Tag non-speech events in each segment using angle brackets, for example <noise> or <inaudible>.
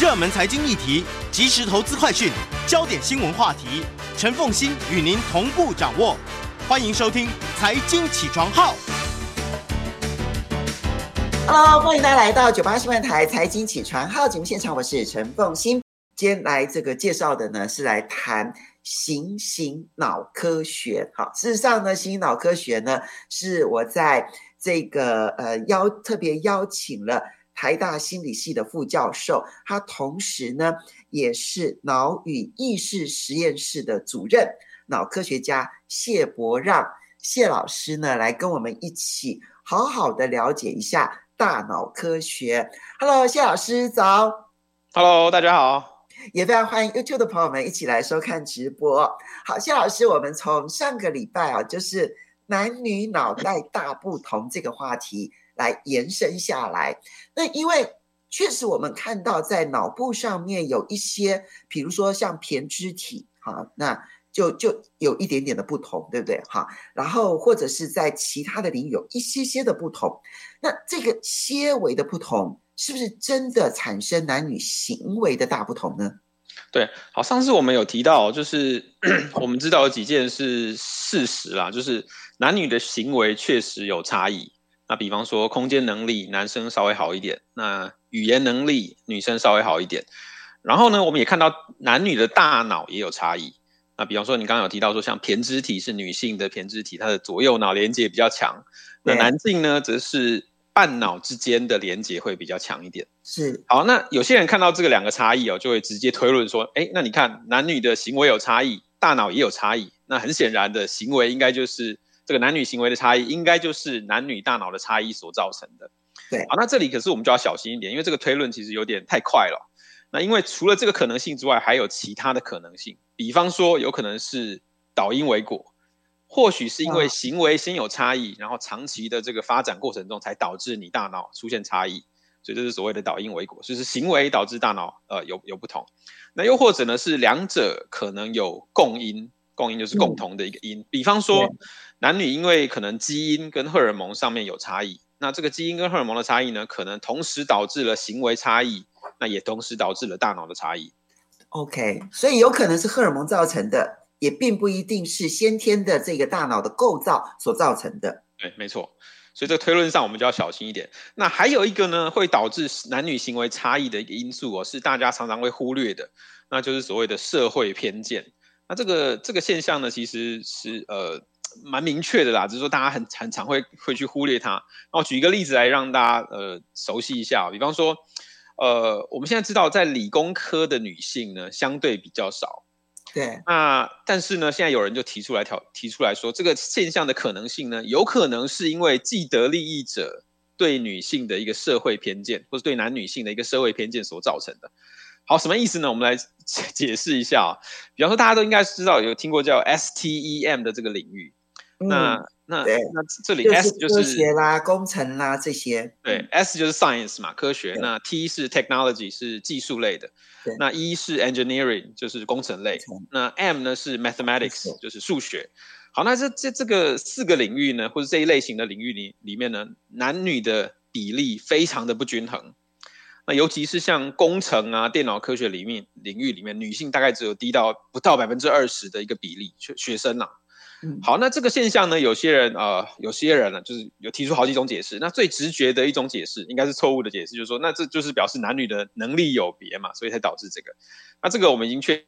热门财经议题、即时投资快讯、焦点新闻话题，陈凤馨与您同步掌握。欢迎收听《财经起床号》。Hello，欢迎大家来到九八新闻台《财经起床号》节目现场，我是陈凤馨。今天来这个介绍的呢，是来谈行行脑科学。好，事实上呢，行行脑科学呢，是我在这个呃邀特别邀请了。台大心理系的副教授，他同时呢也是脑与意识实验室的主任，脑科学家谢伯让谢老师呢来跟我们一起好好的了解一下大脑科学。Hello，谢老师早。Hello，大家好。也非常欢迎 YouTube 的朋友们一起来收看直播。好，谢老师，我们从上个礼拜啊，就是男女脑袋大不同这个话题。来延伸下来，那因为确实我们看到在脑部上面有一些，比如说像胼胝体，哈，那就就有一点点的不同，对不对？哈，然后或者是在其他的领域有一些些的不同，那这个些微的不同，是不是真的产生男女行为的大不同呢？对，好，上次我们有提到，就是 <clears throat> 我们知道有几件是事实啦，就是男女的行为确实有差异。那比方说，空间能力，男生稍微好一点；那语言能力，女生稍微好一点。然后呢，我们也看到男女的大脑也有差异。那比方说，你刚刚有提到说，像胼胝体是女性的胼胝体，它的左右脑连接比较强。那男性呢，则是半脑之间的连接会比较强一点。是。好，那有些人看到这个两个差异哦，就会直接推论说，哎，那你看男女的行为有差异，大脑也有差异，那很显然的行为应该就是。这个男女行为的差异，应该就是男女大脑的差异所造成的。对，好，那这里可是我们就要小心一点，因为这个推论其实有点太快了。那因为除了这个可能性之外，还有其他的可能性，比方说有可能是导因为果，或许是因为行为先有差异，然后长期的这个发展过程中才导致你大脑出现差异，所以这是所谓的导因为果，就是行为导致大脑呃有有不同。那又或者呢是两者可能有共因。共因就是共同的一个因，嗯、比方说男女因为可能基因跟荷尔蒙上面有差异，那这个基因跟荷尔蒙的差异呢，可能同时导致了行为差异，那也同时导致了大脑的差异。OK，所以有可能是荷尔蒙造成的，也并不一定是先天的这个大脑的构造所造成的。对，没错。所以这个推论上我们就要小心一点。那还有一个呢，会导致男女行为差异的一个因素哦，是大家常常会忽略的，那就是所谓的社会偏见。那这个这个现象呢，其实是呃蛮明确的啦，只是说大家很很常会会去忽略它。那我举一个例子来让大家呃熟悉一下，比方说，呃，我们现在知道在理工科的女性呢相对比较少，对。那但是呢，现在有人就提出来挑提出来说，这个现象的可能性呢，有可能是因为既得利益者对女性的一个社会偏见，或是对男女性的一个社会偏见所造成的。好，什么意思呢？我们来解 <laughs> 释一下啊。比方说，大家都应该知道有听过叫 STEM 的这个领域。嗯、那那那这里 S 就是科学啦、工程啦这些。对，S 就是 Science 嘛，科学。那 T 是 Technology，是技术类的。那 E 是 Engineering，就是工程类。那 M 呢是 Mathematics，就是数学。好，那这这这个四个领域呢，或者这一类型的领域里里面呢，男女的比例非常的不均衡。那尤其是像工程啊、电脑科学里面领域里面，女性大概只有低到不到百分之二十的一个比例学学生呐、好，那这个现象呢，有些人呃，有些人呢，就是有提出好几种解释。那最直觉的一种解释，应该是错误的解释，就是说，那这就是表示男女的能力有别嘛，所以才导致这个。那这个我们已经确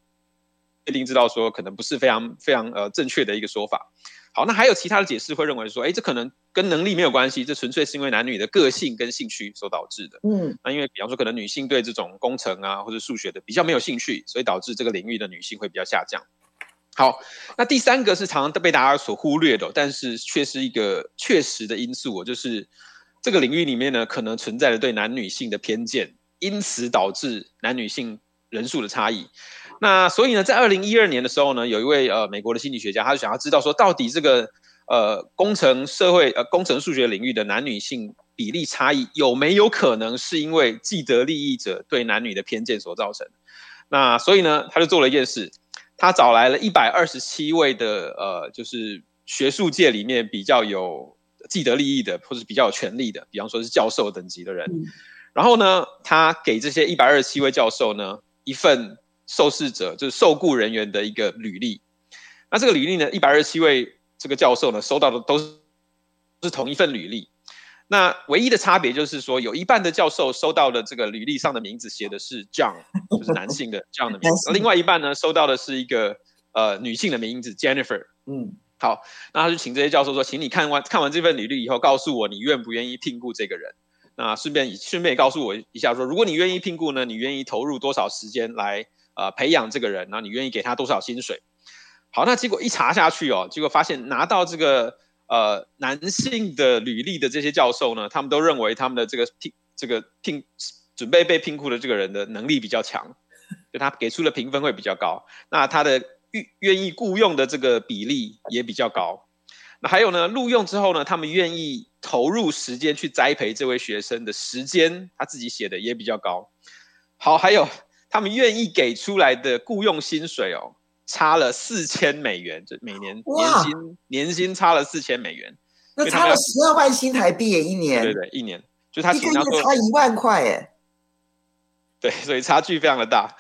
确定知道说，可能不是非常非常呃正确的一个说法。好，那还有其他的解释会认为说，哎，这可能跟能力没有关系，这纯粹是因为男女的个性跟兴趣所导致的。嗯，那因为比方说，可能女性对这种工程啊或者数学的比较没有兴趣，所以导致这个领域的女性会比较下降。好，那第三个是常常被大家所忽略的，但是却是一个确实的因素，就是这个领域里面呢，可能存在着对男女性的偏见，因此导致男女性人数的差异。那所以呢，在二零一二年的时候呢，有一位呃美国的心理学家，他就想要知道说，到底这个呃工程社会呃工程数学领域的男女性比例差异有没有可能是因为既得利益者对男女的偏见所造成？那所以呢，他就做了一件事，他找来了一百二十七位的呃，就是学术界里面比较有既得利益的，或是比较有权利的，比方说是教授等级的人。嗯、然后呢，他给这些一百二十七位教授呢一份受试者就是受雇人员的一个履历。那这个履历呢，一百二十七位这个教授呢收到的都是是同一份履历。那唯一的差别就是说，有一半的教授收到的这个履历上的名字写的是 John，就是男性的 <laughs> John 的名字；另外一半呢，收到的是一个呃女性的名字 Jennifer。嗯，好，那他就请这些教授说，请你看完看完这份履历以后，告诉我你愿不愿意聘雇这个人。那顺便顺便也告诉我一下说，如果你愿意聘雇呢，你愿意投入多少时间来呃培养这个人？然后你愿意给他多少薪水？好，那结果一查下去哦，结果发现拿到这个。呃，男性的履历的这些教授呢，他们都认为他们的这个聘这个聘准备被聘雇的这个人的能力比较强，就他给出的评分会比较高。那他的愿愿意雇佣的这个比例也比较高。那还有呢，录用之后呢，他们愿意投入时间去栽培这位学生的时间，他自己写的也比较高。好，还有他们愿意给出来的雇佣薪水哦。差了四千美元，就每年年薪年薪差了四千美元，那差了十二万新台币耶，一年。对对，一年就他一个月差一万块耶。对，所以差距非常的大。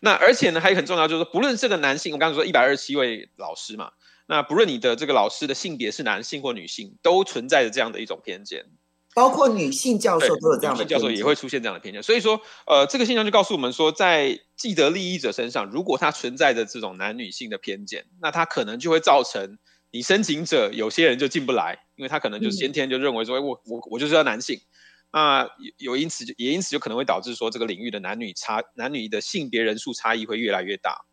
那而且呢，还有很重要，就是说不论这个男性，我刚才说一百二十七位老师嘛，那不论你的这个老师的性别是男性或女性，都存在着这样的一种偏见。包括女性教授都有这样的，女性教授也会出现这样的偏见。所以说，呃，这个现象就告诉我们说，在既得利益者身上，如果他存在着这种男女性的偏见，那他可能就会造成你申请者有些人就进不来，因为他可能就先天就认为说，嗯、我我我就是要男性，那有因此也因此就可能会导致说，这个领域的男女差男女的性别人数差异会越来越大。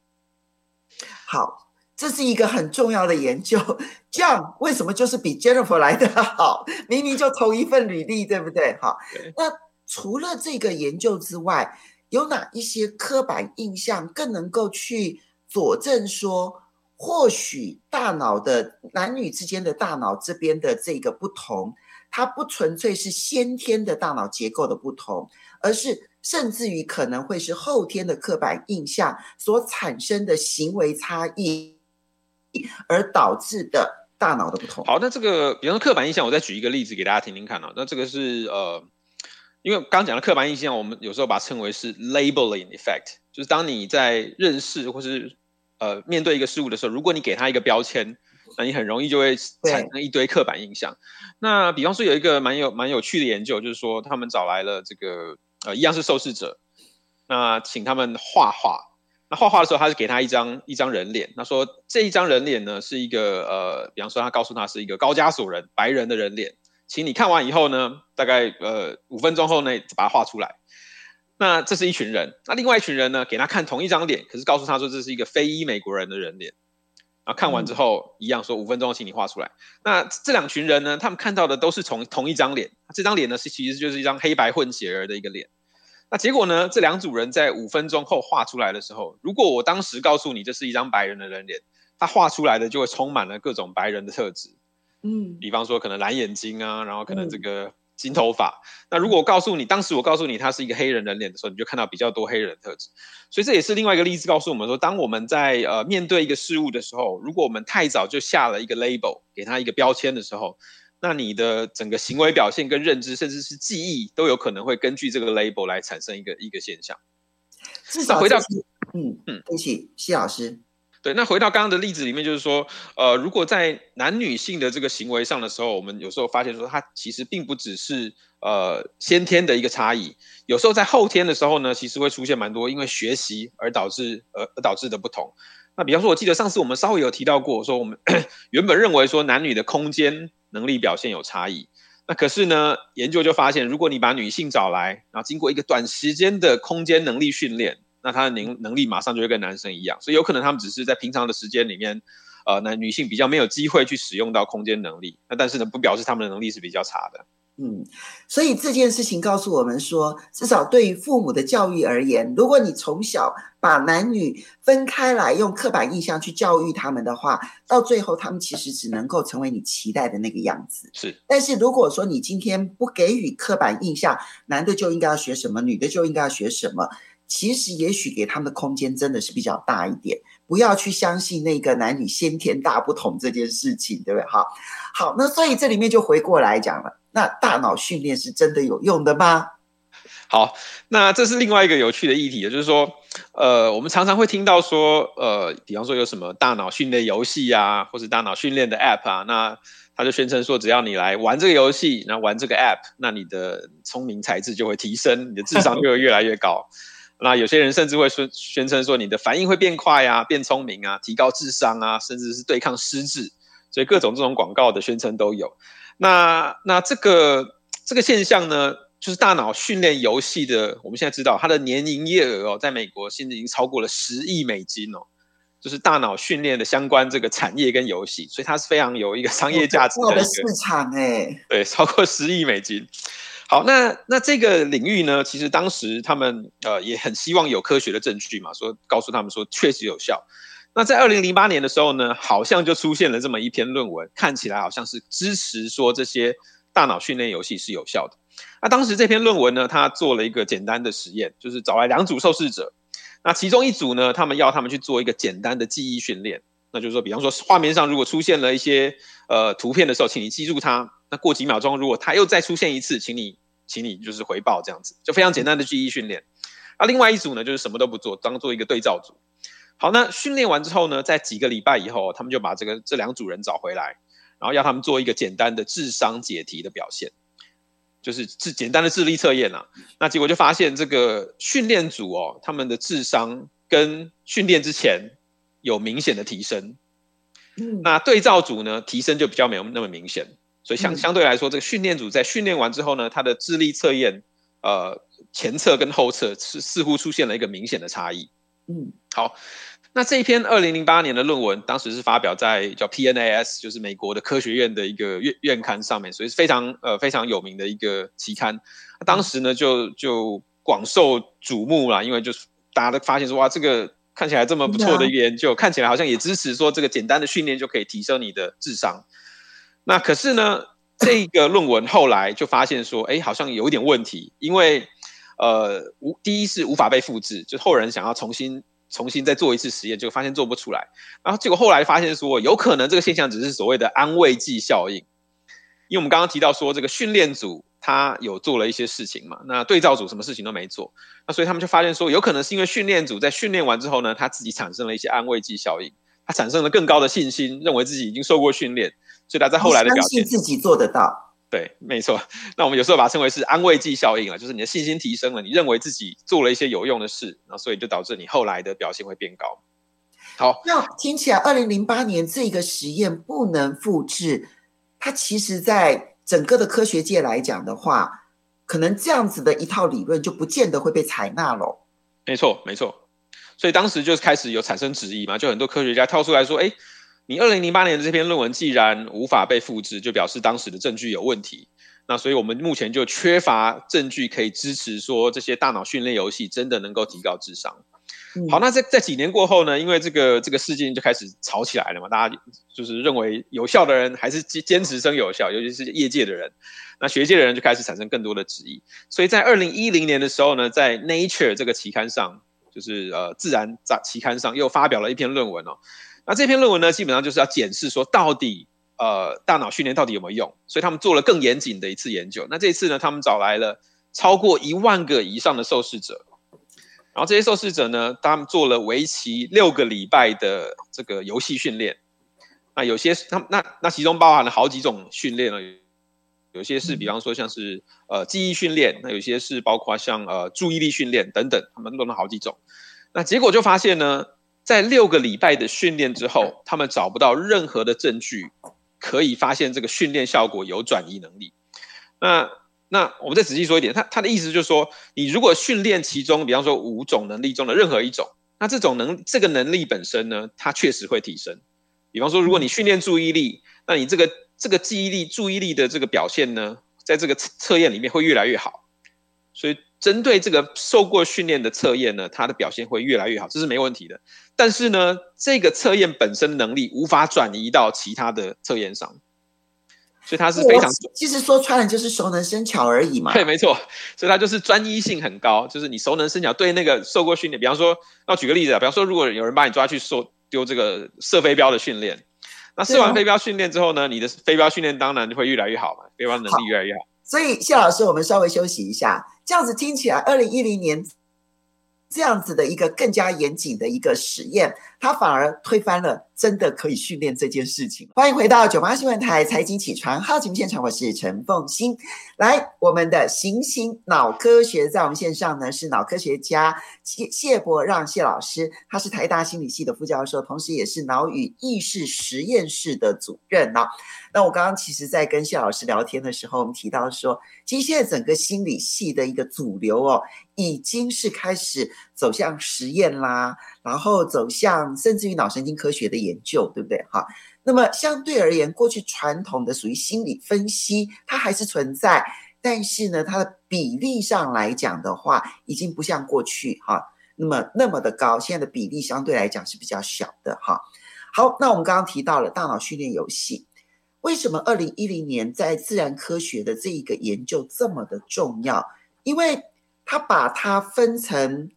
好。这是一个很重要的研究，<laughs> 这样为什么就是比 Jennifer 来的好？<laughs> 明明就同一份履历，对不对？好，那除了这个研究之外，有哪一些刻板印象更能够去佐证说，或许大脑的男女之间的大脑这边的这个不同，它不纯粹是先天的大脑结构的不同，而是甚至于可能会是后天的刻板印象所产生的行为差异。而导致的大脑的不同。好，那这个，比方说刻板印象，我再举一个例子给大家听听看啊。那这个是呃，因为刚讲的刻板印象，我们有时候把它称为是 labeling effect，就是当你在认识或是呃面对一个事物的时候，如果你给它一个标签，那你很容易就会产生一堆刻板印象。那比方说有一个蛮有蛮有趣的研究，就是说他们找来了这个呃一样是受试者，那请他们画画。那画画的时候，他是给他一张一张人脸。他说这一张人脸呢，是一个呃，比方说他告诉他是一个高加索人，白人的人脸，请你看完以后呢，大概呃五分钟后呢，把它画出来。那这是一群人。那另外一群人呢，给他看同一张脸，可是告诉他说这是一个非裔美国人的人脸。啊，看完之后一样说五分钟请你画出来。那这两群人呢，他们看到的都是从同一张脸。这张脸呢，是其实就是一张黑白混血儿的一个脸。那结果呢？这两组人在五分钟后画出来的时候，如果我当时告诉你这是一张白人的人脸，他画出来的就会充满了各种白人的特质。嗯，比方说可能蓝眼睛啊，然后可能这个金头发。嗯、那如果我告诉你，当时我告诉你他是一个黑人人脸的时候，你就看到比较多黑人的特质。所以这也是另外一个例子，告诉我们说，当我们在呃面对一个事物的时候，如果我们太早就下了一个 label，给他一个标签的时候。那你的整个行为表现跟认知，甚至是记忆，都有可能会根据这个 label 来产生一个一个现象。至少回到，嗯嗯，对不起，谢老师。对，那回到刚刚的例子里面，就是说，呃，如果在男女性的这个行为上的时候，我们有时候发现说，它其实并不只是呃先天的一个差异，有时候在后天的时候呢，其实会出现蛮多因为学习而导致而而导致的不同。那比方说，我记得上次我们稍微有提到过，说我们 <coughs> 原本认为说男女的空间。能力表现有差异，那可是呢，研究就发现，如果你把女性找来，然后经过一个短时间的空间能力训练，那她的能能力马上就会跟男生一样。所以有可能他们只是在平常的时间里面，呃，那女性比较没有机会去使用到空间能力。那但是呢，不表示他们的能力是比较差的。嗯，所以这件事情告诉我们说，至少对于父母的教育而言，如果你从小把男女分开来，用刻板印象去教育他们的话，到最后他们其实只能够成为你期待的那个样子。是，但是如果说你今天不给予刻板印象，男的就应该要学什么，女的就应该要学什么，其实也许给他们的空间真的是比较大一点。不要去相信那个男女先天大不同这件事情，对不对？好，好，那所以这里面就回过来讲了。那大脑训练是真的有用的吗？好，那这是另外一个有趣的议题，也就是说，呃，我们常常会听到说，呃，比方说有什么大脑训练游戏啊，或是大脑训练的 App 啊，那他就宣称说，只要你来玩这个游戏，然后玩这个 App，那你的聪明才智就会提升，你的智商就会越来越高。<laughs> 那有些人甚至会宣宣称说，你的反应会变快啊，变聪明啊，提高智商啊，甚至是对抗失智，所以各种这种广告的宣称都有。那那这个这个现象呢，就是大脑训练游戏的，我们现在知道它的年营业额哦，在美国现在已经超过了十亿美金哦，就是大脑训练的相关这个产业跟游戏，所以它是非常有一个商业价值的一个市场哎，对，超过十亿美金。好，那那这个领域呢，其实当时他们呃也很希望有科学的证据嘛，说告诉他们说确实有效。那在二零零八年的时候呢，好像就出现了这么一篇论文，看起来好像是支持说这些大脑训练游戏是有效的。那当时这篇论文呢，他做了一个简单的实验，就是找来两组受试者，那其中一组呢，他们要他们去做一个简单的记忆训练，那就是说，比方说画面上如果出现了一些呃图片的时候，请你记住它。那过几秒钟，如果它又再出现一次，请你请你就是回报这样子，就非常简单的记忆训练。那另外一组呢，就是什么都不做，当做一个对照组。好，那训练完之后呢，在几个礼拜以后，他们就把这个这两组人找回来，然后要他们做一个简单的智商解题的表现，就是智简单的智力测验啊。那结果就发现，这个训练组哦，他们的智商跟训练之前有明显的提升。嗯，那对照组呢，提升就比较没有那么明显。所以相相对来说，这个训练组在训练完之后呢，他的智力测验，呃，前侧跟后侧是似乎出现了一个明显的差异。嗯，好。那这一篇二零零八年的论文，当时是发表在叫 PNAS，就是美国的科学院的一个院院刊上面，所以是非常呃非常有名的一个期刊。当时呢就就广受瞩目啦，因为就是大家都发现说，哇，这个看起来这么不错的一个研究，看起来好像也支持说这个简单的训练就可以提升你的智商。那可是呢，这个论文后来就发现说，哎，好像有一点问题，因为呃无第一是无法被复制，就后人想要重新。重新再做一次实验，就发现做不出来。然后结果后来发现说，有可能这个现象只是所谓的安慰剂效应。因为我们刚刚提到说，这个训练组他有做了一些事情嘛，那对照组什么事情都没做。那所以他们就发现说，有可能是因为训练组在训练完之后呢，他自己产生了一些安慰剂效应，他产生了更高的信心，认为自己已经受过训练，所以他在后来的表现，相信自己做得到。对，没错。那我们有时候把它称为是安慰剂效应啊，就是你的信心提升了，你认为自己做了一些有用的事，那所以就导致你后来的表现会变高。好，那听起来，二零零八年这个实验不能复制，它其实在整个的科学界来讲的话，可能这样子的一套理论就不见得会被采纳了。没错，没错。所以当时就开始有产生质疑嘛，就很多科学家跳出来说，哎。你二零零八年的这篇论文既然无法被复制，就表示当时的证据有问题。那所以我们目前就缺乏证据可以支持说这些大脑训练游戏真的能够提高智商。嗯、好，那在在几年过后呢？因为这个这个事件就开始吵起来了嘛，大家就是认为有效的人还是坚坚持生有效，尤其是业界的人，那学界的人就开始产生更多的质疑。所以在二零一零年的时候呢，在 Nature 这个期刊上，就是呃自然杂期刊上又发表了一篇论文哦。那这篇论文呢，基本上就是要检视说，到底呃大脑训练到底有没有用，所以他们做了更严谨的一次研究。那这一次呢，他们找来了超过一万个以上的受试者，然后这些受试者呢，他们做了为期六个礼拜的这个游戏训练。那有些那那那其中包含了好几种训练呢，有些是比方说像是呃记忆训练，那有些是包括像呃注意力训练等等，他们弄了好几种。那结果就发现呢。在六个礼拜的训练之后，他们找不到任何的证据可以发现这个训练效果有转移能力。那那我们再仔细说一点，他他的意思就是说，你如果训练其中，比方说五种能力中的任何一种，那这种能这个能力本身呢，它确实会提升。比方说，如果你训练注意力，那你这个这个记忆力、注意力的这个表现呢，在这个测验里面会越来越好。所以针对这个受过训练的测验呢，它的表现会越来越好，这是没问题的。但是呢，这个测验本身能力无法转移到其他的测验上。所以它是非常，其实说穿了就是熟能生巧而已嘛。对，没错。所以它就是专一性很高，就是你熟能生巧。对那个受过训练，比方说，那举个例子啊，比方说，如果有人把你抓去受丢这个射飞镖的训练，那射完飞镖训练之后呢，你的飞镖训练当然就会越来越好嘛，飞镖能力越来越好。好，所以谢老师，我们稍微休息一下，这样子听起来，二零一零年。这样子的一个更加严谨的一个实验，它反而推翻了真的可以训练这件事情。欢迎回到九八新闻台财经起床号节目现场，我是陈凤欣。来，我们的行星脑科学在我们线上呢，是脑科学家谢谢伯让谢老师，他是台大心理系的副教授，同时也是脑与意识实验室的主任啊。那我刚刚其实，在跟谢老师聊天的时候，我们提到说，其实现在整个心理系的一个主流哦，已经是开始走向实验啦，然后走向甚至于脑神经科学的研究，对不对？哈，那么相对而言，过去传统的属于心理分析，它还是存在，但是呢，它的比例上来讲的话，已经不像过去哈，那么那么的高，现在的比例相对来讲是比较小的哈。好，那我们刚刚提到了大脑训练游戏。为什么二零一零年在自然科学的这一个研究这么的重要？因为他把它分成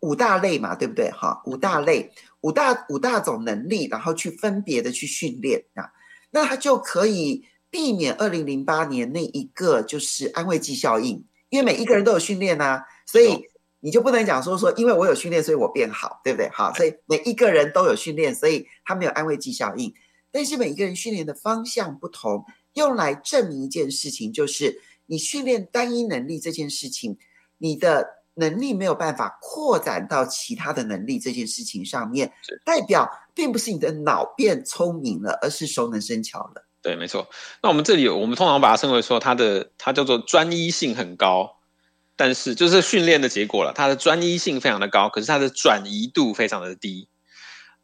五大类嘛，对不对？哈，五大类，五大五大种能力，然后去分别的去训练啊，那他就可以避免二零零八年那一个就是安慰剂效应，因为每一个人都有训练啊，所以你就不能讲说说，因为我有训练，所以我变好，对不对？好，所以每一个人都有训练，所以他没有安慰剂效应。但是每一个人训练的方向不同，用来证明一件事情，就是你训练单一能力这件事情，你的能力没有办法扩展到其他的能力这件事情上面，代表并不是你的脑变聪明了，而是熟能生巧了。对，没错。那我们这里有，我们通常把它称为说，它的它叫做专一性很高，但是就是训练的结果了，它的专一性非常的高，可是它的转移度非常的低。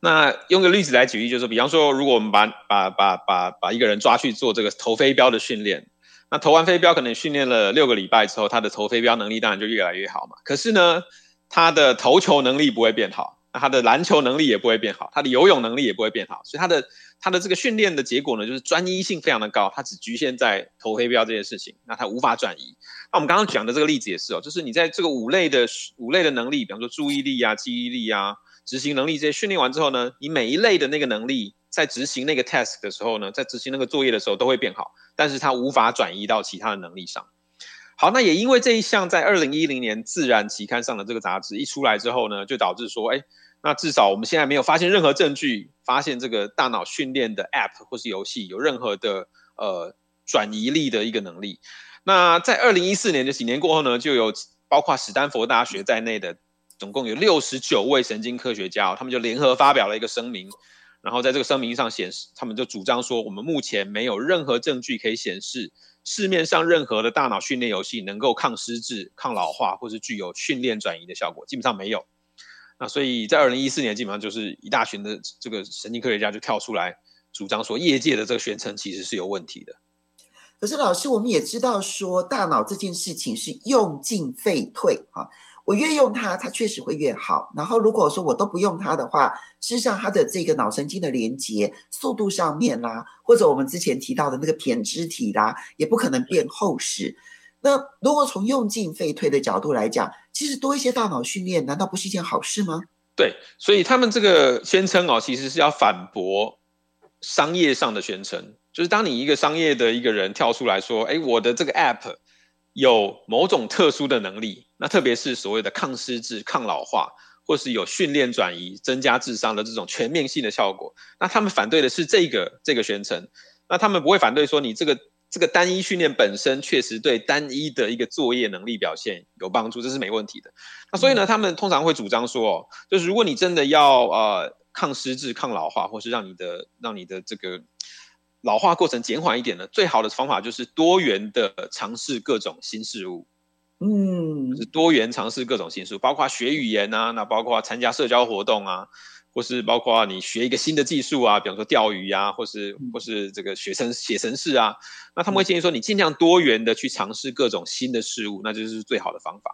那用个例子来举例，就是，比方说，如果我们把把把把把一个人抓去做这个投飞镖的训练，那投完飞镖可能训练了六个礼拜之后，他的投飞镖能力当然就越来越好嘛。可是呢，他的投球能力不会变好，那他的篮球能力也不会变好，他的游泳能力也不会变好，所以他的他的这个训练的结果呢，就是专一性非常的高，他只局限在投飞镖这件事情，那他无法转移。那我们刚刚讲的这个例子也是哦，就是你在这个五类的五类的能力，比方说注意力啊、记忆力啊。执行能力这些训练完之后呢，你每一类的那个能力在执行那个 task 的时候呢，在执行那个作业的时候都会变好，但是它无法转移到其他的能力上。好，那也因为这一项在二零一零年自然期刊上的这个杂志一出来之后呢，就导致说，哎，那至少我们现在没有发现任何证据，发现这个大脑训练的 app 或是游戏有任何的呃转移力的一个能力。那在二零一四年就几年过后呢，就有包括史丹佛大学在内的。总共有六十九位神经科学家，他们就联合发表了一个声明，然后在这个声明上显示，他们就主张说，我们目前没有任何证据可以显示市面上任何的大脑训练游戏能够抗失智、抗老化，或是具有训练转移的效果，基本上没有。那所以在二零一四年，基本上就是一大群的这个神经科学家就跳出来主张说，业界的这个宣称其实是有问题的。可是老师，我们也知道说，大脑这件事情是用进废退啊。我越用它，它确实会越好。然后如果说我都不用它的话，事实上它的这个脑神经的连接速度上面啦，或者我们之前提到的那个胼胝体啦，也不可能变厚实。那如果从用进废退的角度来讲，其实多一些大脑训练，难道不是一件好事吗？对，所以他们这个宣称哦，其实是要反驳商业上的宣称，就是当你一个商业的一个人跳出来说，哎，我的这个 app。有某种特殊的能力，那特别是所谓的抗失智、抗老化，或是有训练转移、增加智商的这种全面性的效果。那他们反对的是这个这个宣称，那他们不会反对说你这个这个单一训练本身确实对单一的一个作业能力表现有帮助，这是没问题的。那所以呢，他们通常会主张说，就是如果你真的要呃抗失智、抗老化，或是让你的让你的这个。老化过程减缓一点呢，最好的方法就是多元的尝试各种新事物。嗯，就是多元尝试各种新事物，包括学语言啊，那包括参加社交活动啊，或是包括你学一个新的技术啊，比方说钓鱼啊，或是或是这个学生写程式啊，那他们会建议说，你尽量多元的去尝试各种新的事物，那就是最好的方法。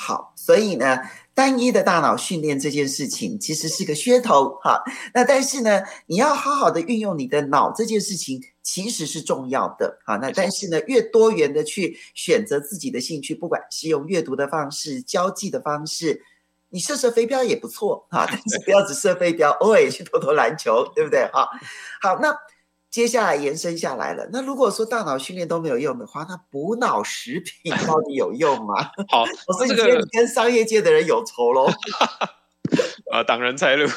好，所以呢，单一的大脑训练这件事情其实是个噱头哈。那但是呢，你要好好的运用你的脑这件事情其实是重要的哈。那但是呢，越多元的去选择自己的兴趣，不管是用阅读的方式、交际的方式。你射射飞镖也不错哈，但是不要只射飞镖，偶尔也去投投篮球，对不对哈？好，那接下来延伸下来了，那如果说大脑训练都没有用的话，那补脑食品到底有用吗？<laughs> 好，我说你觉得你跟商业界的人有仇喽？<laughs> 啊，挡人财路。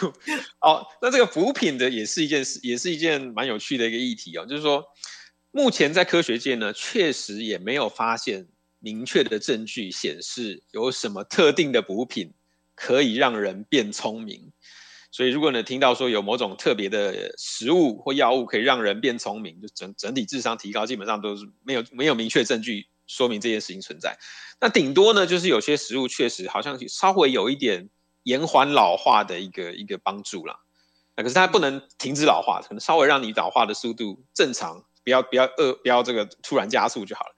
好，那这个补品的也是一件事，也是一件蛮有趣的一个议题哦。就是说，目前在科学界呢，确实也没有发现明确的证据显示有什么特定的补品。可以让人变聪明，所以如果你听到说有某种特别的食物或药物可以让人变聪明，就整整体智商提高，基本上都是没有没有明确证据说明这件事情存在。那顶多呢，就是有些食物确实好像稍微有一点延缓老化的一个一个帮助啦。那可是它不能停止老化，可能稍微让你老化的速度正常，不要不要呃不要这个突然加速就好了。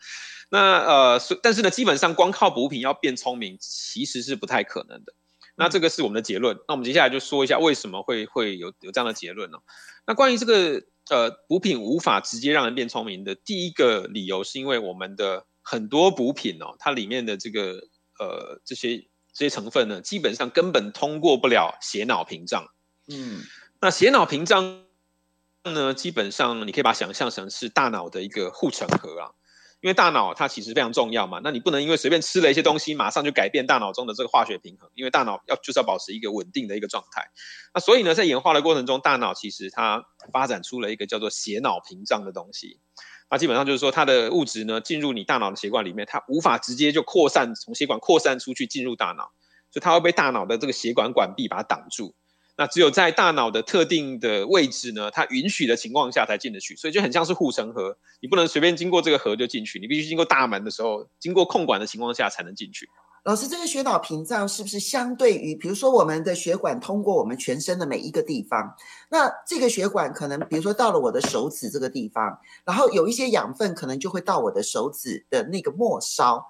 那呃，但是呢，基本上光靠补品要变聪明，其实是不太可能的。那这个是我们的结论。那我们接下来就说一下为什么会会有有这样的结论呢？那关于这个呃补品无法直接让人变聪明的第一个理由，是因为我们的很多补品哦，它里面的这个呃这些这些成分呢，基本上根本通过不了血脑屏障。嗯，那血脑屏障呢，基本上你可以把它想象成是大脑的一个护城河啊。因为大脑它其实非常重要嘛，那你不能因为随便吃了一些东西，马上就改变大脑中的这个化学平衡。因为大脑要就是要保持一个稳定的一个状态。那所以呢，在演化的过程中，大脑其实它发展出了一个叫做血脑屏障的东西。那基本上就是说，它的物质呢进入你大脑的血管里面，它无法直接就扩散，从血管扩散出去进入大脑，所以它会被大脑的这个血管管壁把它挡住。那只有在大脑的特定的位置呢，它允许的情况下才进得去，所以就很像是护城河，你不能随便经过这个河就进去，你必须经过大门的时候，经过控管的情况下才能进去。老师，这个血脑屏障是不是相对于，比如说我们的血管通过我们全身的每一个地方，那这个血管可能，比如说到了我的手指这个地方，然后有一些养分可能就会到我的手指的那个末梢，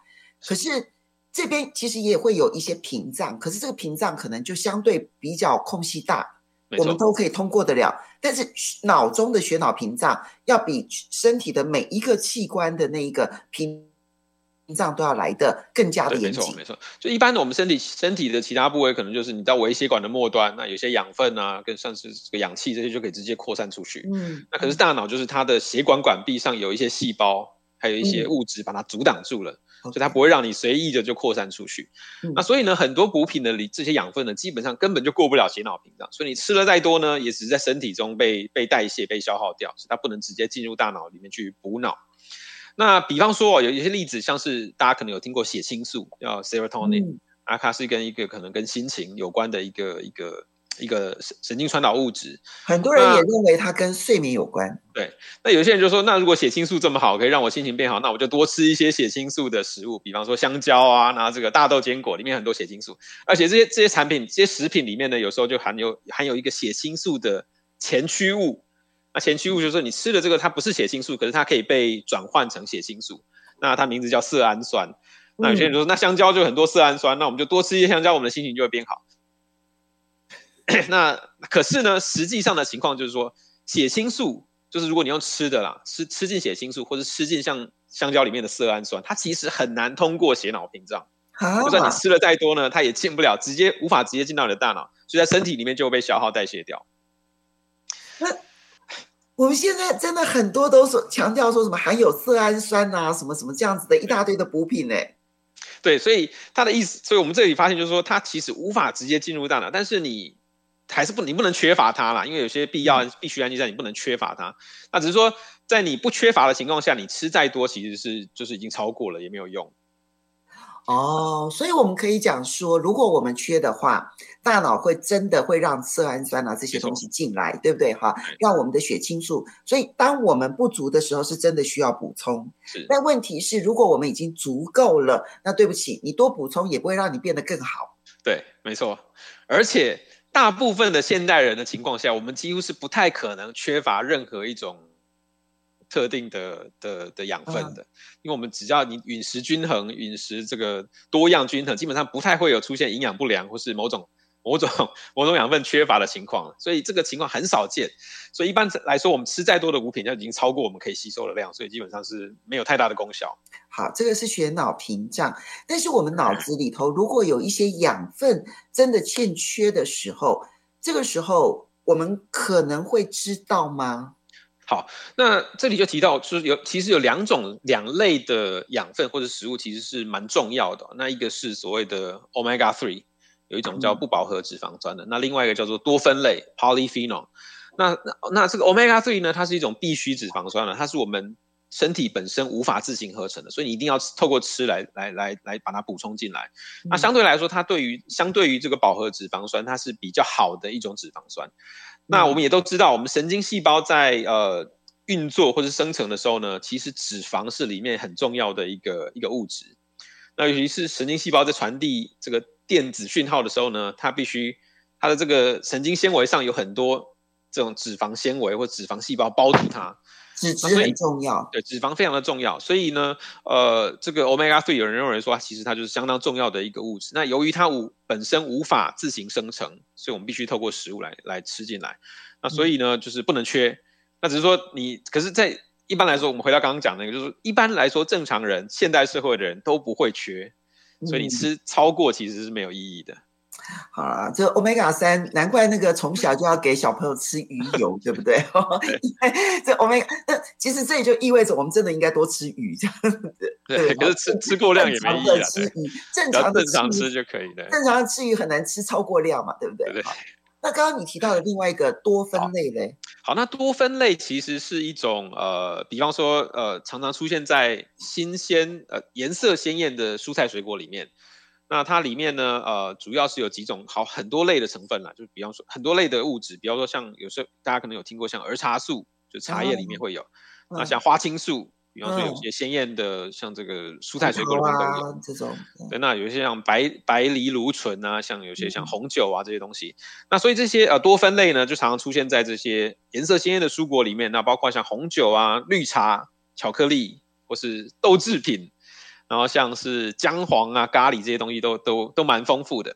可是。这边其实也会有一些屏障，可是这个屏障可能就相对比较空隙大，我们都可以通过得了。但是脑中的血脑屏障要比身体的每一个器官的那一个屏障都要来得更加的严谨。没错，没错。就一般的我们身体身体的其他部位，可能就是你到微血管的末端，那有些养分啊，跟像是这个氧气这些就可以直接扩散出去。嗯，那可是大脑就是它的血管管壁上有一些细胞，还有一些物质把它阻挡住了。嗯所以它不会让你随意的就扩散出去，嗯、那所以呢，很多补品的里这些养分呢，基本上根本就过不了血脑屏障，所以你吃了再多呢，也只是在身体中被被代谢、被消耗掉，所以它不能直接进入大脑里面去补脑。那比方说，有一些例子，像是大家可能有听过血清素，叫 serotonin，、嗯、啊，它是跟一个可能跟心情有关的一个一个。一个神神经传导物质，很多人也认为它跟睡眠有关。对，那有些人就说，那如果血清素这么好，可以让我心情变好，那我就多吃一些血清素的食物，比方说香蕉啊，然后这个大豆坚果里面很多血清素，而且这些这些产品、这些食品里面呢，有时候就含有含有一个血清素的前驱物。那前驱物就是说，你吃的这个它不是血清素，可是它可以被转换成血清素，那它名字叫色氨酸。那有些人就说，那香蕉就很多色氨酸，那我们就多吃一些香蕉，我们的心情就会变好。<coughs> 那可是呢，实际上的情况就是说，血清素就是如果你用吃的啦，吃吃进血清素或者吃进像香蕉里面的色氨酸，它其实很难通过血脑屏障。就算你吃了再多呢，它也进不了，直接无法直接进到你的大脑，所以在身体里面就会被消耗代谢掉。那我们现在真的很多都说强调说什么含有色氨酸啊，什么什么这样子的一大堆的补品呢？对，所以他的意思，所以我们这里发现就是说，它其实无法直接进入大脑，但是你。还是不，你不能缺乏它啦，因为有些必要必须氨基酸，你不能缺乏它。那只是说，在你不缺乏的情况下，你吃再多，其实是就是已经超过了，也没有用。哦，所以我们可以讲说，如果我们缺的话，大脑会真的会让色氨酸啊这些东西进来，对不对？哈，让我们的血清素。所以当我们不足的时候，是真的需要补充。是。但问题是，如果我们已经足够了，那对不起，你多补充也不会让你变得更好。对，没错，而且。大部分的现代人的情况下，我们几乎是不太可能缺乏任何一种特定的的的养分的，因为我们只要你饮食均衡，饮食这个多样均衡，基本上不太会有出现营养不良或是某种。某种某种养分缺乏的情况，所以这个情况很少见。所以一般来说，我们吃再多的补品，就已经超过我们可以吸收的量，所以基本上是没有太大的功效。好，这个是血脑屏障。但是我们脑子里头如果有一些养分真的欠缺的时候，这个时候我们可能会知道吗？好，那这里就提到，就是有其实有两种两类的养分或者食物，其实是蛮重要的。那一个是所谓的 Omega Three。有一种叫不饱和脂肪酸的，那另外一个叫做多酚类 （polyphenol）。那那那这个 omega three 呢？它是一种必需脂肪酸了，它是我们身体本身无法自行合成的，所以你一定要透过吃来来来来把它补充进来。那相对来说，它对于相对于这个饱和脂肪酸，它是比较好的一种脂肪酸。那我们也都知道，我们神经细胞在呃运作或是生成的时候呢，其实脂肪是里面很重要的一个一个物质。那尤其是神经细胞在传递这个。电子讯号的时候呢，它必须它的这个神经纤维上有很多这种脂肪纤维或脂肪细胞包住它，脂质很重要。对，脂肪非常的重要。所以呢，呃，这个 omega three 有人认为说，其实它就是相当重要的一个物质。那由于它无本身无法自行生成，所以我们必须透过食物来来吃进来。那所以呢，就是不能缺。那只是说你，可是，在一般来说，我们回到刚刚讲那个，就是一般来说，正常人、现代社会的人都不会缺。所以你吃超过其实是没有意义的。好了，这 Omega 三，难怪那个从小就要给小朋友吃鱼油，对不对？<laughs> <laughs> 这 Omega，那其实这也就意味着我们真的应该多吃鱼，这样子。<laughs> 对，可是吃吃过量也没意义啊。吃鱼，正常的正常吃就可以了。正常的吃鱼很难吃超过量嘛，对不对？对。那刚刚你提到的另外一个多酚类嘞？好，那多酚类其实是一种呃，比方说呃，常常出现在新鲜呃颜色鲜艳的蔬菜水果里面。那它里面呢呃，主要是有几种好很多类的成分啦，就比方说很多类的物质，比方说像有时候大家可能有听过像儿茶素，就茶叶里面会有。嗯、那像花青素。比方说，有些鲜艳的，像这个蔬菜水果里面都有、嗯、这种。对，那有一些像白白藜芦醇啊，像有些像红酒啊这些东西。那所以这些呃多酚类呢，就常常出现在这些颜色鲜艳的蔬果里面。那包括像红酒啊、绿茶、巧克力或是豆制品，然后像是姜黄啊、咖喱这些东西都都都蛮丰富的。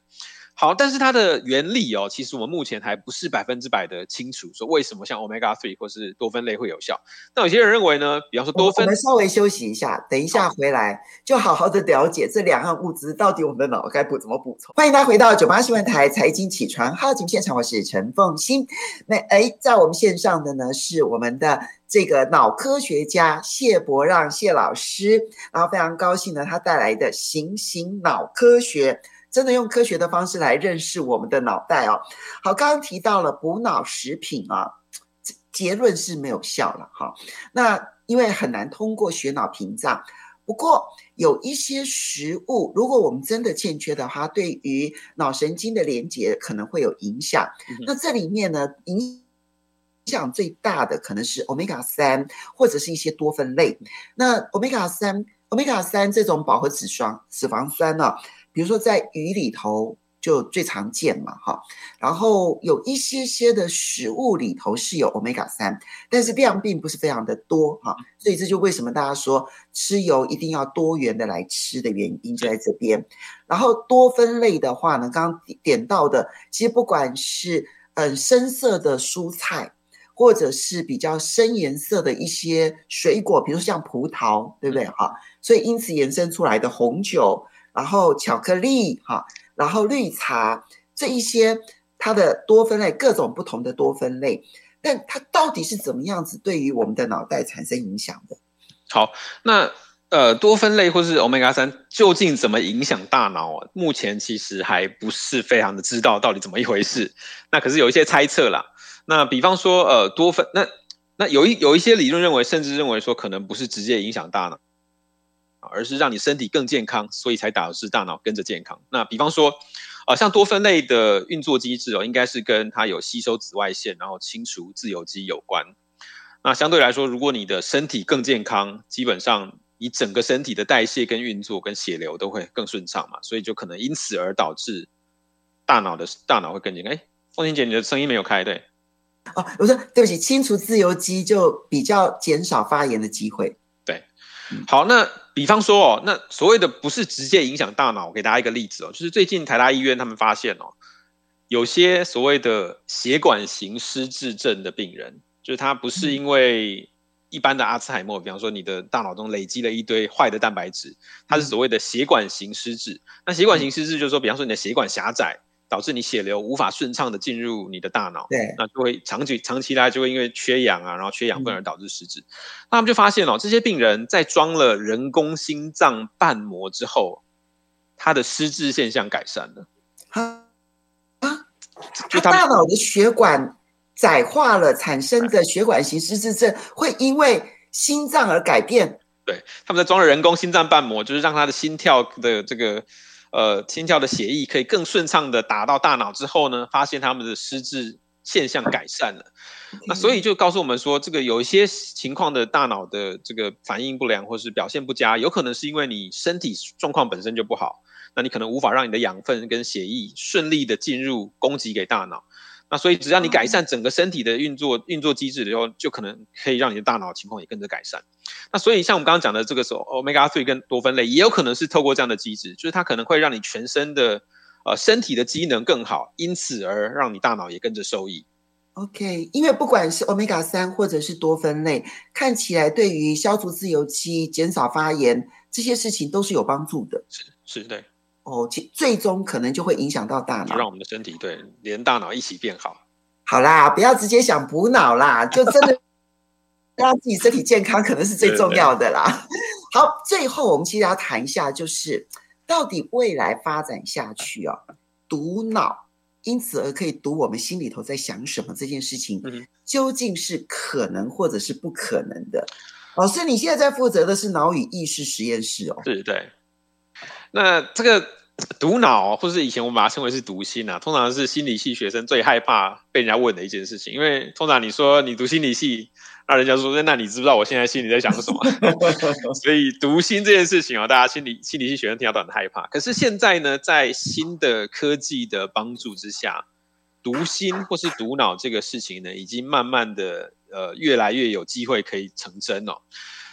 好，但是它的原理哦，其实我们目前还不是百分之百的清楚，说为什么像 omega three 或是多酚类会有效。那有些人认为呢，比方说多酚，我们稍微休息一下，等一下回来就好好的了解这两样物质到底我们的脑该补怎么补充。欢迎大家回到九八新闻台财经起床号节目现场，我是陈凤欣。那哎，在我们线上的呢是我们的这个脑科学家谢伯让谢老师，然后非常高兴呢，他带来的行行脑科学。真的用科学的方式来认识我们的脑袋哦。好，刚刚提到了补脑食品啊，结论是没有效了哈。那因为很难通过血脑屏障。不过有一些食物，如果我们真的欠缺的话，对于脑神经的连接可能会有影响。嗯、那这里面呢，影响最大的可能是 Omega 三或者是一些多酚类。那 Omega 三、Omega 三这种饱和脂肪脂肪酸呢、啊？比如说，在鱼里头就最常见嘛，哈，然后有一些些的食物里头是有 omega 三，但是量并不是非常的多，哈，所以这就为什么大家说吃油一定要多元的来吃的原因就在这边。然后多酚类的话呢，刚刚点到的，其实不管是嗯深色的蔬菜，或者是比较深颜色的一些水果，比如像葡萄，对不对？哈，所以因此延伸出来的红酒。然后巧克力哈，然后绿茶这一些，它的多酚类各种不同的多酚类，但它到底是怎么样子对于我们的脑袋产生影响的？好，那呃多酚类或是 omega 三究竟怎么影响大脑啊？目前其实还不是非常的知道到底怎么一回事。那可是有一些猜测啦。那比方说呃多酚，那那有一有一些理论认为，甚至认为说可能不是直接影响大脑。而是让你身体更健康，所以才导致大脑跟着健康。那比方说，啊、呃，像多酚类的运作机制哦，应该是跟它有吸收紫外线，然后清除自由基有关。那相对来说，如果你的身体更健康，基本上你整个身体的代谢跟运作跟血流都会更顺畅嘛，所以就可能因此而导致大脑的大脑会更健康。哎，凤琴姐，你的声音没有开，对。哦，我说对不起，清除自由基就比较减少发炎的机会。对，好，那比方说哦，那所谓的不是直接影响大脑，我给大家一个例子哦，就是最近台大医院他们发现哦，有些所谓的血管型失智症的病人，就是他不是因为一般的阿兹海默，比方说你的大脑中累积了一堆坏的蛋白质，它是所谓的血管型失智。那血管型失智就是说，比方说你的血管狭窄。导致你血流无法顺畅的进入你的大脑，对，那就会长期长期来就会因为缺氧啊，然后缺氧分而导致失智。嗯、那他们就发现哦，这些病人在装了人工心脏瓣膜之后，他的失智现象改善了。啊啊！就他大脑的血管窄化了，产生的血管型失智症会因为心脏而改变。对，他们在装了人工心脏瓣膜，就是让他的心跳的这个。呃，心跳的血液可以更顺畅的打到大脑之后呢，发现他们的失智现象改善了。那所以就告诉我们说，这个有一些情况的大脑的这个反应不良或是表现不佳，有可能是因为你身体状况本身就不好，那你可能无法让你的养分跟血液顺利的进入供给给大脑。那所以，只要你改善整个身体的运作运作机制的时候，就可能可以让你的大脑情况也跟着改善。那所以，像我们刚刚讲的这个时候，Omega Three 跟多酚类也有可能是透过这样的机制，就是它可能会让你全身的呃身体的机能更好，因此而让你大脑也跟着受益。OK，因为不管是 Omega 三或者是多酚类，看起来对于消除自由基、减少发炎这些事情都是有帮助的。是是，对。哦，其最终可能就会影响到大脑，让我们的身体对连大脑一起变好。好啦，不要直接想补脑啦，就真的 <laughs> 让自己身体健康，可能是最重要的啦。<laughs> 好，最后我们其实要谈一下，就是到底未来发展下去哦，读脑，因此而可以读我们心里头在想什么这件事情，究竟是可能或者是不可能的？老师，你现在在负责的是脑与意识实验室哦，对对。那这个。读脑，或是以前我们把它称为是读心啊，通常是心理系学生最害怕被人家问的一件事情。因为通常你说你读心理系，那人家说，那你知不知道我现在心里在想什么？<laughs> 所以读心这件事情啊，大家心理心理系学生听到都很害怕。可是现在呢，在新的科技的帮助之下，读心或是读脑这个事情呢，已经慢慢的呃越来越有机会可以成真哦。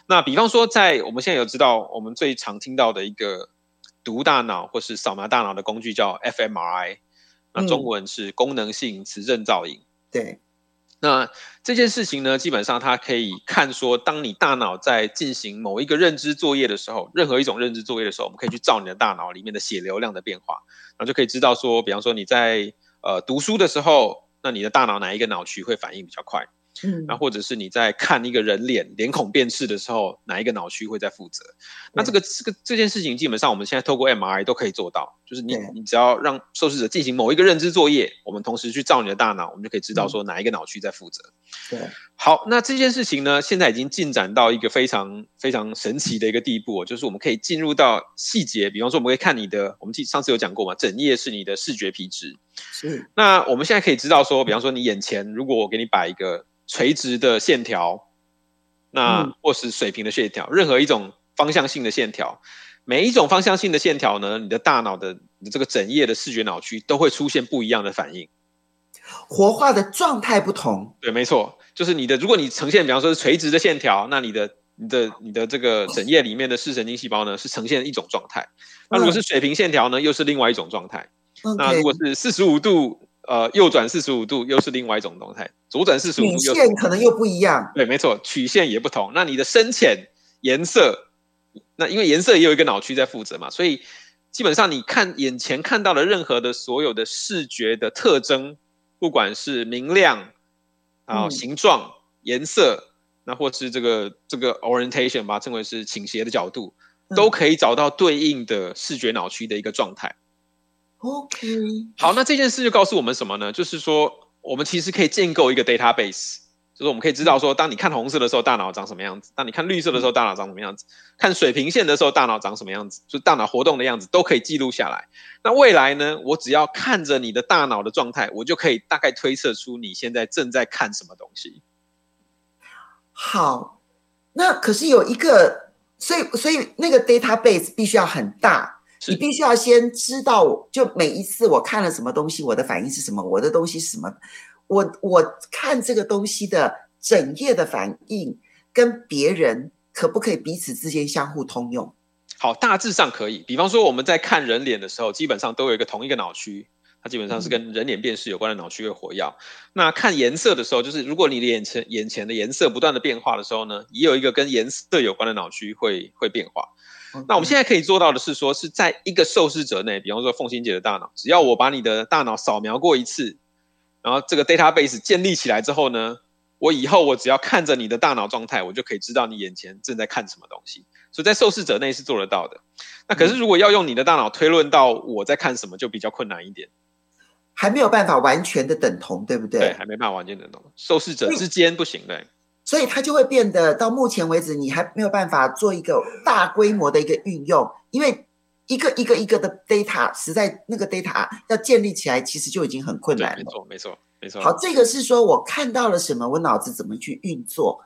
那比方说，在我们现在有知道，我们最常听到的一个。读大脑或是扫描大脑的工具叫 fMRI，那中文是功能性磁振造影。对，那这件事情呢，基本上它可以看说，当你大脑在进行某一个认知作业的时候，任何一种认知作业的时候，我们可以去照你的大脑里面的血流量的变化，然后就可以知道说，比方说你在呃读书的时候，那你的大脑哪一个脑区会反应比较快？嗯，那或者是你在看一个人脸脸孔辨识的时候，哪一个脑区会在负责？那这个这个这件事情，基本上我们现在透过 MRI 都可以做到，就是你你只要让受试者进行某一个认知作业，我们同时去照你的大脑，我们就可以知道说哪一个脑区在负责。对，好，那这件事情呢，现在已经进展到一个非常非常神奇的一个地步，就是我们可以进入到细节，比方说我们可以看你的，我们上次有讲过嘛，整页是你的视觉皮质。是，那我们现在可以知道说，比方说你眼前如果我给你摆一个。垂直的线条，那或是水平的线条，嗯，任何一种方向性的线条，每一种方向性的线条呢，你的大脑的你这个整叶的视觉脑区都会出现不一样的反应，活化的状态不同。对，没错，就是你的，如果你呈现，比方说是垂直的线条，那你的、你的、你的这个枕叶里面的视神经细胞呢，是呈现一种状态。那如果是水平线条呢，又是另外一种状态。嗯。那如果是四十五度。呃，右转四十五度又是另外一种状态，左转四十五度曲线可能又不一样。对，没错，曲线也不同。那你的深浅、颜色，那因为颜色也有一个脑区在负责嘛，所以基本上你看眼前看到的任何的所有的视觉的特征，不管是明亮啊、形状、颜色，那或是这个这个 orientation 把它称为是倾斜的角度，都可以找到对应的视觉脑区的一个状态。OK，好，那这件事就告诉我们什么呢？就是说，我们其实可以建构一个 database，就是我们可以知道说，当你看红色的时候，大脑长什么样子；当你看绿色的时候，大脑长什么样子；看水平线的时候，大脑长什么样子，就大脑活动的样子都可以记录下来。那未来呢？我只要看着你的大脑的状态，我就可以大概推测出你现在正在看什么东西。好，那可是有一个，所以所以那个 database 必须要很大。你必须要先知道，就每一次我看了什么东西，我的反应是什么，我的东西是什么，我我看这个东西的整页的反应跟别人可不可以彼此之间相互通用？好，大致上可以。比方说我们在看人脸的时候，基本上都有一个同一个脑区。它基本上是跟人脸辨识有关的脑区会活跃。嗯、那看颜色的时候，就是如果你的眼前眼前的颜色不断的变化的时候呢，也有一个跟颜色有关的脑区会会变化。嗯、那我们现在可以做到的是说，是在一个受试者内，比方说凤心姐的大脑，只要我把你的大脑扫描过一次，然后这个 database 建立起来之后呢，我以后我只要看着你的大脑状态，我就可以知道你眼前正在看什么东西。所以在受试者内是做得到的。那可是如果要用你的大脑推论到我在看什么，就比较困难一点。还没有办法完全的等同，对不对？对，还没办法完全等同，受试者之间不行的。所以它就会变得到目前为止，你还没有办法做一个大规模的一个运用，因为一个一个一个的 data，实在那个 data 要建立起来，其实就已经很困难了。没错，没错，没错。好，这个是说我看到了什么，我脑子怎么去运作，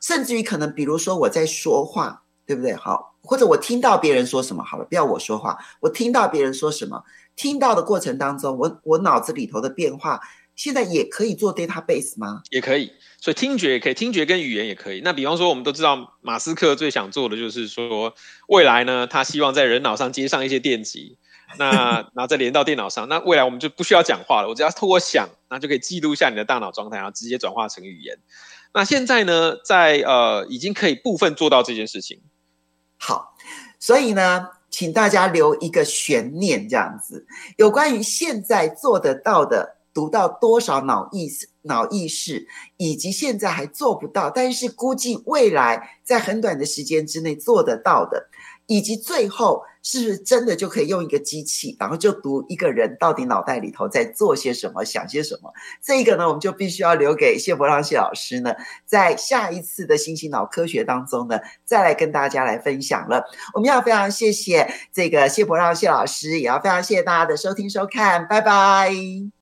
甚至于可能，比如说我在说话，对不对？好，或者我听到别人说什么，好了，不要我说话，我听到别人说什么。听到的过程当中，我我脑子里头的变化，现在也可以做 database 吗？也可以，所以听觉也可以，听觉跟语言也可以。那比方说，我们都知道马斯克最想做的就是说，未来呢，他希望在人脑上接上一些电极，那 <laughs> 然后再连到电脑上，那未来我们就不需要讲话了，我只要透过想，那就可以记录下你的大脑状态，然后直接转化成语言。那现在呢，在呃，已经可以部分做到这件事情。好，所以呢。请大家留一个悬念，这样子，有关于现在做得到的，读到多少脑意识、脑意识，以及现在还做不到，但是估计未来在很短的时间之内做得到的。以及最后是不是真的就可以用一个机器，然后就读一个人到底脑袋里头在做些什么、想些什么？这个呢，我们就必须要留给谢伯让谢老师呢，在下一次的新型脑科学当中呢，再来跟大家来分享了。我们要非常谢谢这个谢伯让谢老师，也要非常谢谢大家的收听收看，拜拜。